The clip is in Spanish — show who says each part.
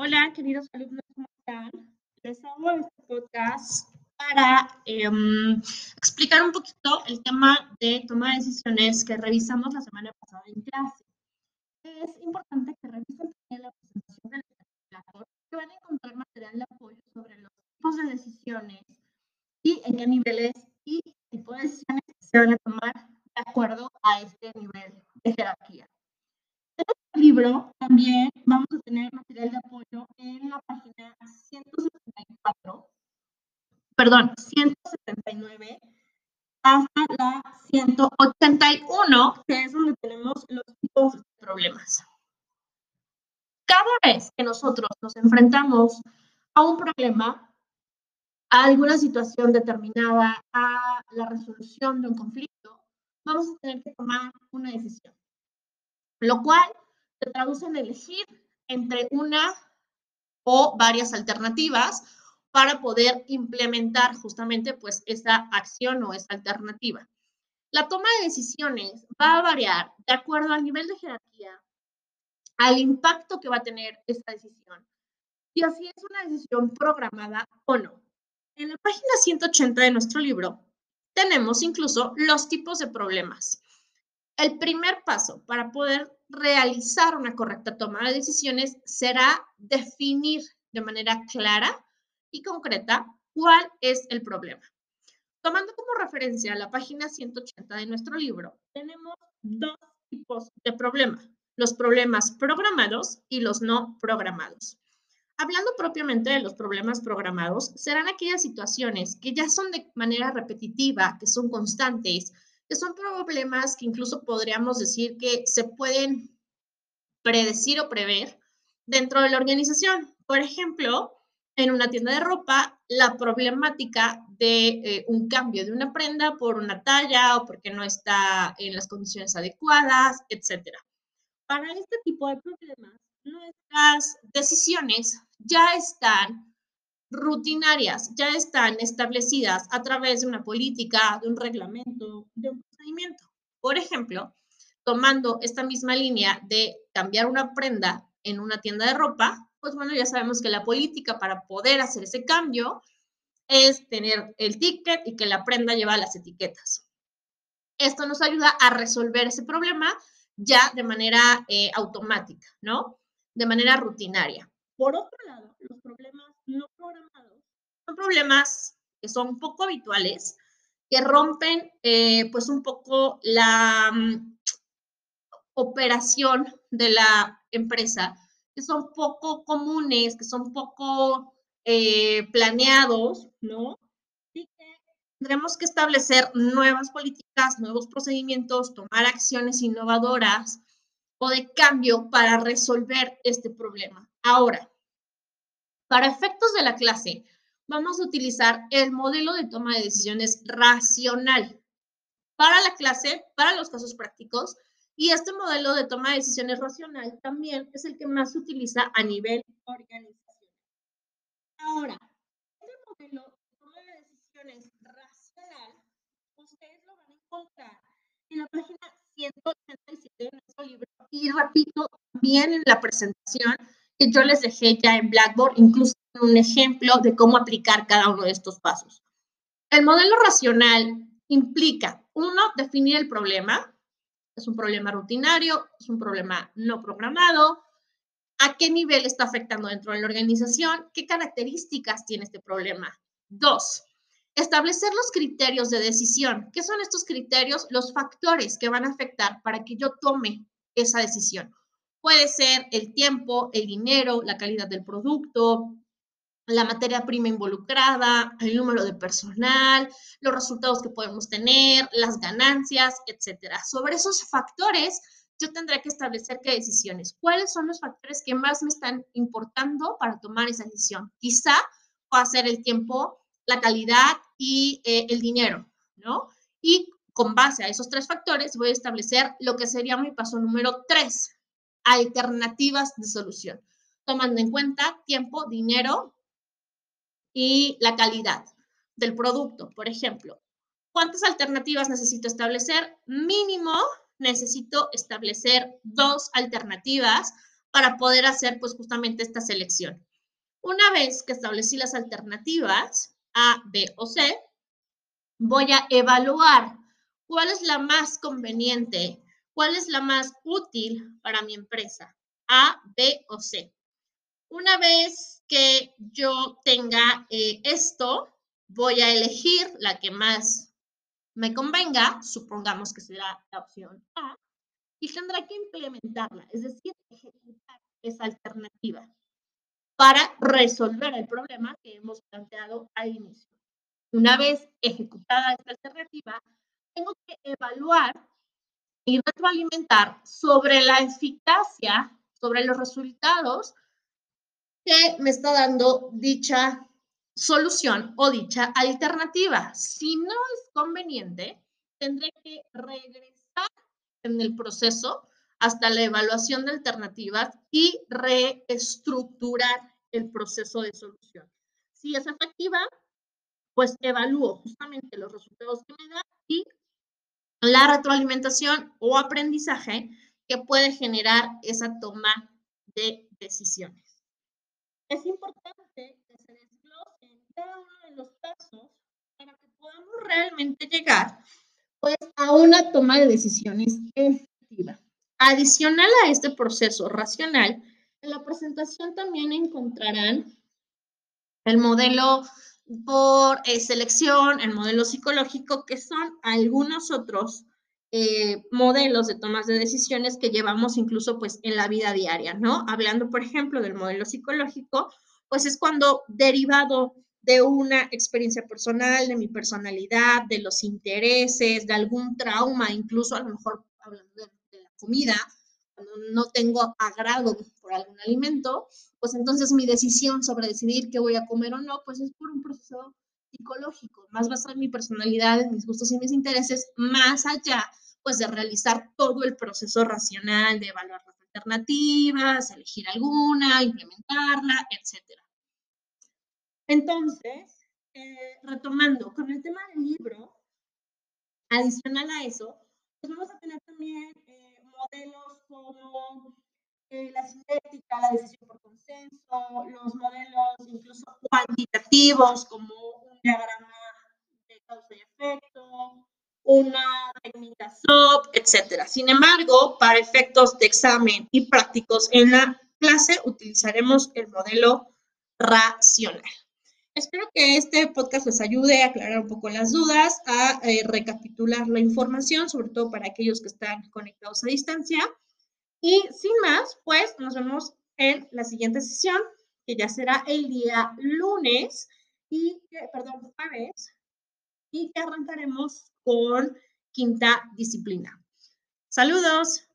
Speaker 1: Hola, queridos alumnos, ¿cómo están? Les hago este podcast para em, explicar un poquito el tema de toma de decisiones que revisamos la semana pasada en clase. Es importante que revisen también la presentación del calculador, que van a encontrar material de apoyo sobre los tipos de decisiones y en qué niveles y tipo de decisiones se van a tomar de acuerdo a este nivel de jerarquía. En este libro también perdón, 179 hasta la 181, que es donde tenemos los tipos de problemas. Cada vez que nosotros nos enfrentamos a un problema, a alguna situación determinada, a la resolución de un conflicto, vamos a tener que tomar una decisión lo cual se traduce en elegir entre una o varias alternativas para poder implementar justamente pues esa acción o esa alternativa. La toma de decisiones va a variar de acuerdo al nivel de jerarquía, al impacto que va a tener esta decisión y así es una decisión programada o no. En la página 180 de nuestro libro tenemos incluso los tipos de problemas. El primer paso para poder realizar una correcta toma de decisiones será definir de manera clara y concreta cuál es el problema. Tomando como referencia la página 180 de nuestro libro, tenemos dos tipos de problemas, los problemas programados y los no programados. Hablando propiamente de los problemas programados, serán aquellas situaciones que ya son de manera repetitiva, que son constantes, que son problemas que incluso podríamos decir que se pueden predecir o prever dentro de la organización. Por ejemplo, en una tienda de ropa, la problemática de eh, un cambio de una prenda por una talla o porque no está en las condiciones adecuadas, etc. Para este tipo de problemas, nuestras decisiones ya están rutinarias ya están establecidas a través de una política, de un reglamento, de un procedimiento. Por ejemplo, tomando esta misma línea de cambiar una prenda en una tienda de ropa, pues bueno, ya sabemos que la política para poder hacer ese cambio es tener el ticket y que la prenda lleva las etiquetas. Esto nos ayuda a resolver ese problema ya de manera eh, automática, ¿no? De manera rutinaria. Por otro lado, los problemas no programados son problemas que son poco habituales, que rompen eh, pues un poco la mm, operación de la empresa, que son poco comunes, que son poco eh, planeados, ¿no? Y tendremos que establecer nuevas políticas, nuevos procedimientos, tomar acciones innovadoras o de cambio para resolver este problema. Ahora, para efectos de la clase, vamos a utilizar el modelo de toma de decisiones racional. Para la clase, para los casos prácticos, y este modelo de toma de decisiones racional también es el que más se utiliza a nivel organizacional. Ahora, este modelo de toma de decisiones racional, ustedes lo van a encontrar en la página 187 de nuestro libro y repito, bien en la presentación que yo les dejé ya en Blackboard, incluso un ejemplo de cómo aplicar cada uno de estos pasos. El modelo racional implica, uno, definir el problema. Es un problema rutinario, es un problema no programado. ¿A qué nivel está afectando dentro de la organización? ¿Qué características tiene este problema? Dos, establecer los criterios de decisión. ¿Qué son estos criterios? Los factores que van a afectar para que yo tome esa decisión. Puede ser el tiempo, el dinero, la calidad del producto, la materia prima involucrada, el número de personal, los resultados que podemos tener, las ganancias, etcétera. Sobre esos factores, yo tendré que establecer qué decisiones. ¿Cuáles son los factores que más me están importando para tomar esa decisión? Quizá va a ser el tiempo, la calidad y eh, el dinero, ¿no? Y con base a esos tres factores voy a establecer lo que sería mi paso número tres, alternativas de solución, tomando en cuenta tiempo, dinero y la calidad del producto. Por ejemplo, ¿cuántas alternativas necesito establecer? Mínimo necesito establecer dos alternativas para poder hacer pues justamente esta selección. Una vez que establecí las alternativas A, B o C, voy a evaluar cuál es la más conveniente, cuál es la más útil para mi empresa, A, B o C. Una vez que yo tenga eh, esto, voy a elegir la que más me convenga, supongamos que será la opción A, y tendrá que implementarla, es decir, ejecutar esa alternativa para resolver el problema que hemos planteado al inicio. Una vez ejecutada esta alternativa, tengo que evaluar y retroalimentar sobre la eficacia, sobre los resultados que me está dando dicha solución o dicha alternativa. Si no es conveniente, tendré que regresar en el proceso hasta la evaluación de alternativas y reestructurar el proceso de solución. Si es efectiva, pues evalúo justamente los resultados que me da y la retroalimentación o aprendizaje que puede generar esa toma de decisiones. Es importante que se desglosen cada uno de los pasos para que podamos realmente llegar pues, a una toma de decisiones efectiva. Adicional a este proceso racional, en la presentación también encontrarán el modelo por eh, selección, el modelo psicológico, que son algunos otros eh, modelos de tomas de decisiones que llevamos incluso pues en la vida diaria, ¿no? Hablando, por ejemplo, del modelo psicológico, pues es cuando derivado de una experiencia personal, de mi personalidad, de los intereses, de algún trauma, incluso a lo mejor hablando de comida, cuando no tengo agrado por algún alimento, pues entonces mi decisión sobre decidir qué voy a comer o no, pues es por un proceso psicológico, más basado en mi personalidad, en mis gustos y mis intereses, más allá pues de realizar todo el proceso racional de evaluar las alternativas, elegir alguna, implementarla, etc. Entonces, eh, retomando, con el tema del libro, adicional a eso, pues vamos a tener también eh, modelos como eh, la sintética, la decisión por consenso, los modelos incluso cuantitativos como diagrama de causa y efecto, una técnica SOP, etc. Sin embargo, para efectos de examen y prácticos en la clase utilizaremos el modelo racional. Espero que este podcast les ayude a aclarar un poco las dudas, a eh, recapitular la información, sobre todo para aquellos que están conectados a distancia. Y sin más, pues nos vemos en la siguiente sesión, que ya será el día lunes y, y que arrancaremos con quinta disciplina. Saludos.